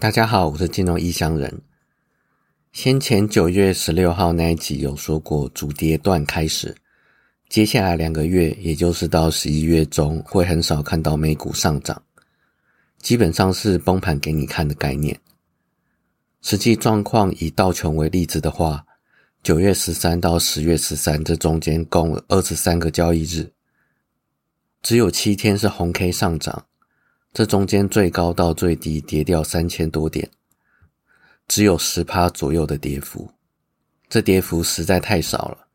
大家好，我是金融异乡人。先前九月十六号那一集有说过，主跌段开始，接下来两个月，也就是到十一月中，会很少看到美股上涨，基本上是崩盘给你看的概念。实际状况以道琼为例子的话，九月十三到十月十三这中间共二十三个交易日，只有七天是红 K 上涨。这中间最高到最低跌掉三千多点，只有十趴左右的跌幅，这跌幅实在太少了。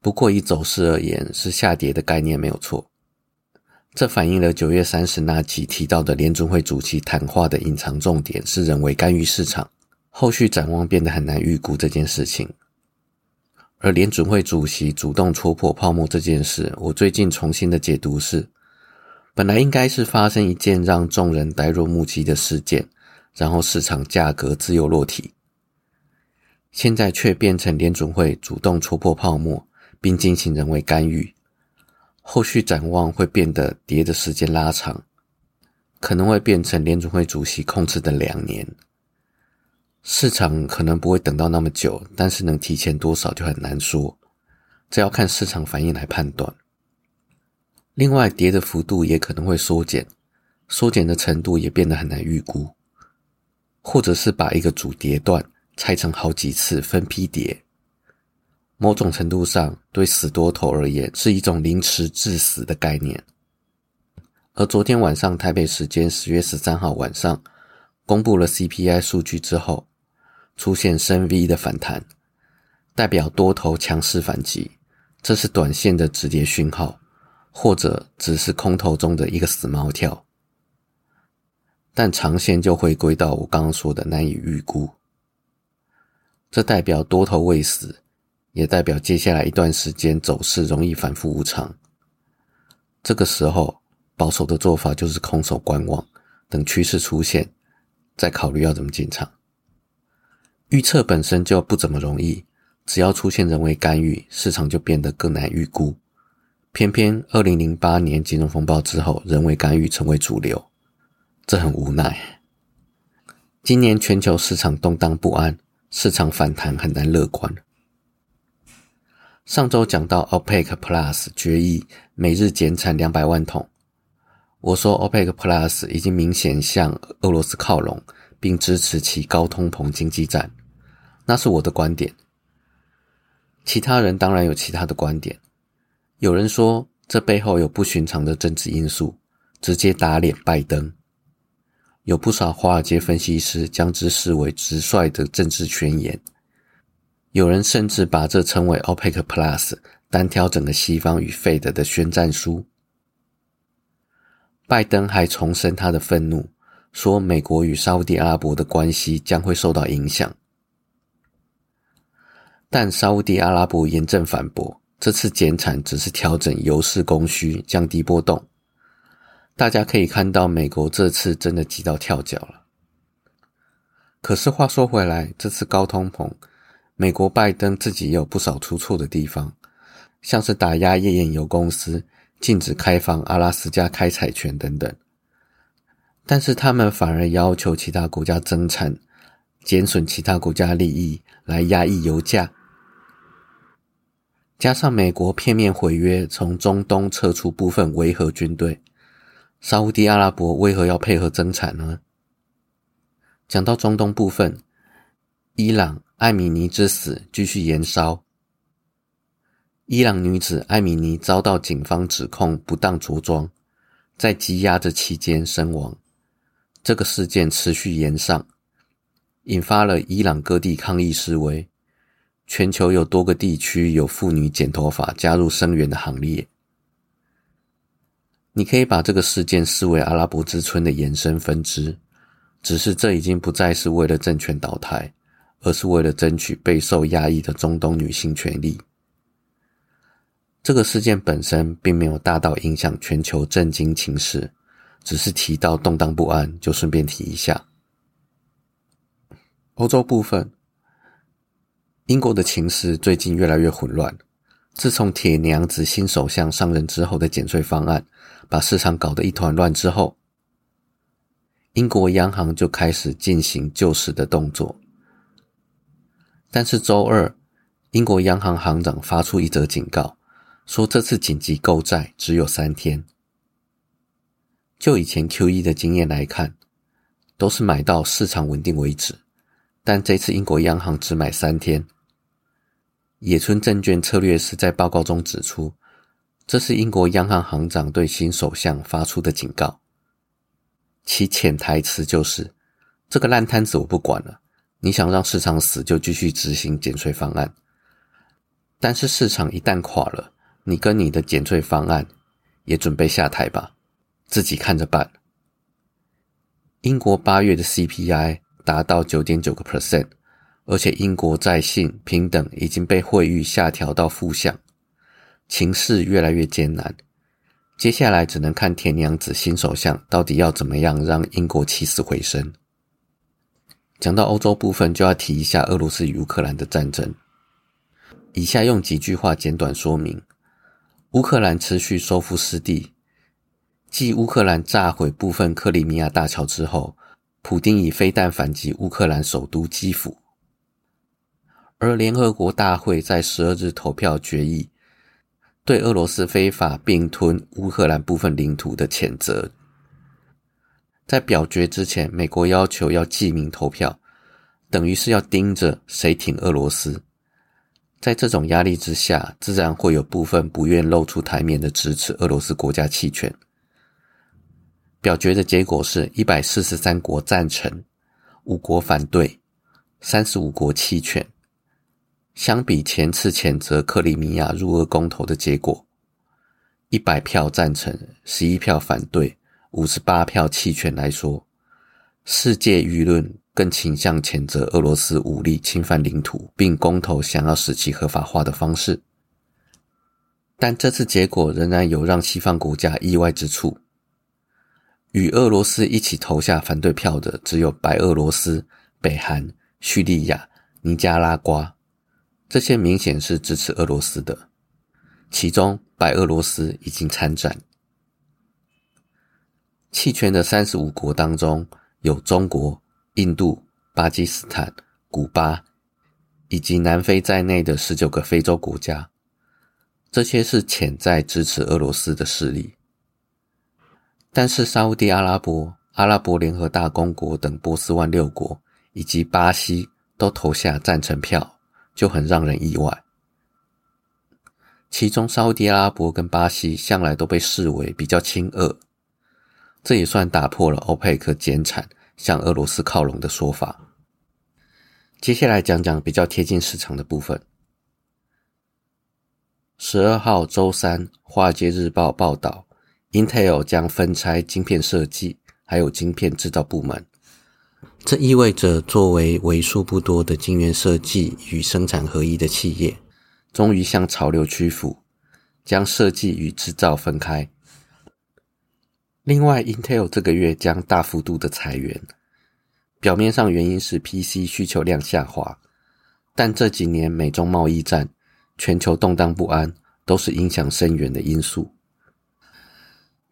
不过以走势而言，是下跌的概念没有错。这反映了九月三十那期提到的联准会主席谈话的隐藏重点是人为干预市场，后续展望变得很难预估这件事情。而联准会主席主动戳破泡沫这件事，我最近重新的解读是。本来应该是发生一件让众人呆若木鸡的事件，然后市场价格自由落体。现在却变成联准会主动戳破泡沫，并进行人为干预。后续展望会变得跌的时间拉长，可能会变成联准会主席控制的两年。市场可能不会等到那么久，但是能提前多少就很难说，这要看市场反应来判断。另外，跌的幅度也可能会缩减，缩减的程度也变得很难预估，或者是把一个主跌段拆成好几次分批跌，某种程度上对死多头而言是一种凌迟致死的概念。而昨天晚上台北时间十月十三号晚上公布了 CPI 数据之后，出现深 V 的反弹，代表多头强势反击，这是短线的止跌讯号。或者只是空头中的一个死猫跳，但长线就回归到我刚刚说的难以预估。这代表多头未死，也代表接下来一段时间走势容易反复无常。这个时候，保守的做法就是空手观望，等趋势出现，再考虑要怎么进场。预测本身就不怎么容易，只要出现人为干预，市场就变得更难预估。偏偏二零零八年金融风暴之后，人为干预成为主流，这很无奈。今年全球市场动荡不安，市场反弹很难乐观。上周讲到 OPEC Plus 决议每日减产两百万桶，我说 OPEC Plus 已经明显向俄罗斯靠拢，并支持其高通膨经济战，那是我的观点。其他人当然有其他的观点。有人说，这背后有不寻常的政治因素，直接打脸拜登。有不少华尔街分析师将之视为直率的政治宣言。有人甚至把这称为 OPEC Plus 单挑整个西方与 Fed 的宣战书。拜登还重申他的愤怒，说美国与沙地阿拉伯的关系将会受到影响。但沙地阿拉伯严正反驳。这次减产只是调整油市供需，降低波动。大家可以看到，美国这次真的急到跳脚了。可是话说回来，这次高通膨，美国拜登自己也有不少出错的地方，像是打压页岩油公司、禁止开放阿拉斯加开采权等等。但是他们反而要求其他国家增产，减损其他国家利益，来压抑油价。加上美国片面毁约，从中东撤出部分维和军队，沙地阿拉伯为何要配合增产呢？讲到中东部分，伊朗艾米尼之死继续延烧，伊朗女子艾米尼遭到警方指控不当着装，在羁押的期间身亡，这个事件持续延上，引发了伊朗各地抗议示威。全球有多个地区有妇女剪头发加入声援的行列。你可以把这个事件视为阿拉伯之春的延伸分支，只是这已经不再是为了政权倒台，而是为了争取备受压抑的中东女性权利。这个事件本身并没有大到影响全球震惊情势，只是提到动荡不安，就顺便提一下。欧洲部分。英国的情势最近越来越混乱。自从铁娘子新首相上任之后的减税方案，把市场搞得一团乱之后，英国央行就开始进行救市的动作。但是周二，英国央行行长发出一则警告，说这次紧急购债只有三天。就以前 Q E 的经验来看，都是买到市场稳定为止，但这次英国央行只买三天。野村证券策略师在报告中指出，这是英国央行行长对新首相发出的警告，其潜台词就是：“这个烂摊子我不管了，你想让市场死就继续执行减税方案，但是市场一旦垮了，你跟你的减税方案也准备下台吧。”自己看着办。英国八月的 CPI 达到九点九个 percent，而且英国在信平等已经被惠誉下调到负向，情势越来越艰难。接下来只能看田娘子新首相到底要怎么样让英国起死回生。讲到欧洲部分，就要提一下俄罗斯与乌克兰的战争。以下用几句话简短说明：乌克兰持续收复失地。继乌克兰炸毁部分克里米亚大桥之后，普丁以飞弹反击乌克兰首都基辅，而联合国大会在十二日投票决议对俄罗斯非法并吞乌克兰部分领土的谴责。在表决之前，美国要求要记名投票，等于是要盯着谁挺俄罗斯。在这种压力之下，自然会有部分不愿露出台面的支持俄罗斯国家弃权。表决的结果是一百四十三国赞成，五国反对，三十五国弃权。相比前次谴责克里米亚入俄公投的结果，一百票赞成，十一票反对，五十八票弃权来说，世界舆论更倾向谴责俄罗斯武力侵犯领土，并公投想要使其合法化的方式。但这次结果仍然有让西方国家意外之处。与俄罗斯一起投下反对票的只有白俄罗斯、北韩、叙利亚、尼加拉瓜，这些明显是支持俄罗斯的。其中，白俄罗斯已经参战。弃权的三十五国当中，有中国、印度、巴基斯坦、古巴以及南非在内的十九个非洲国家，这些是潜在支持俄罗斯的势力。但是，沙地阿拉伯、阿拉伯联合大公国等波斯湾六国以及巴西都投下赞成票，就很让人意外。其中，沙地阿拉伯跟巴西向来都被视为比较亲俄，这也算打破了欧佩克减产向俄罗斯靠拢的说法。接下来讲讲比较贴近市场的部分。十二号周三，《华尔街日报》报道。Intel 将分拆晶片设计，还有晶片制造部门。这意味着，作为为数不多的晶圆设计与生产合一的企业，终于向潮流屈服，将设计与制造分开。另外，Intel 这个月将大幅度的裁员，表面上原因是 PC 需求量下滑，但这几年美中贸易战、全球动荡不安，都是影响深远的因素。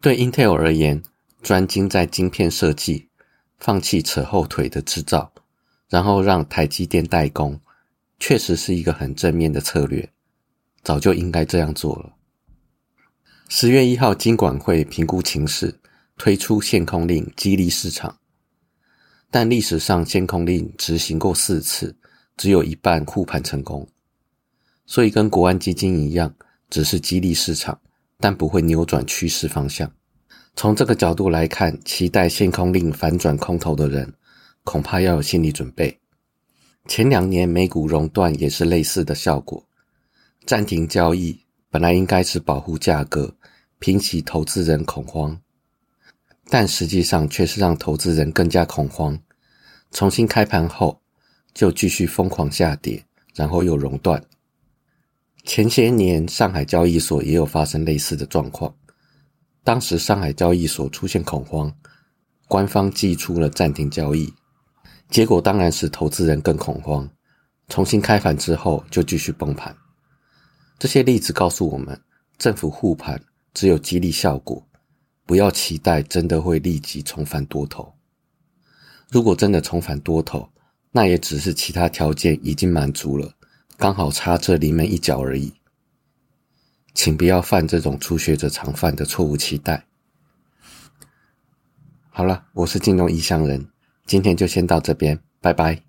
对 Intel 而言，专精在晶片设计，放弃扯后腿的制造，然后让台积电代工，确实是一个很正面的策略。早就应该这样做了。十月一号，金管会评估情势，推出限空令，激励市场。但历史上限空令执行过四次，只有一半护盘成功，所以跟国安基金一样，只是激励市场。但不会扭转趋势方向。从这个角度来看，期待限空令反转空头的人，恐怕要有心理准备。前两年美股熔断也是类似的效果，暂停交易本来应该是保护价格，平息投资人恐慌，但实际上却是让投资人更加恐慌。重新开盘后，就继续疯狂下跌，然后又熔断。前些年，上海交易所也有发生类似的状况。当时上海交易所出现恐慌，官方寄出了暂停交易，结果当然使投资人更恐慌。重新开盘之后，就继续崩盘。这些例子告诉我们，政府护盘只有激励效果，不要期待真的会立即重返多头。如果真的重返多头，那也只是其他条件已经满足了，刚好差这临门一脚而已。请不要犯这种初学者常犯的错误期待。好了，我是金融异乡人，今天就先到这边，拜拜。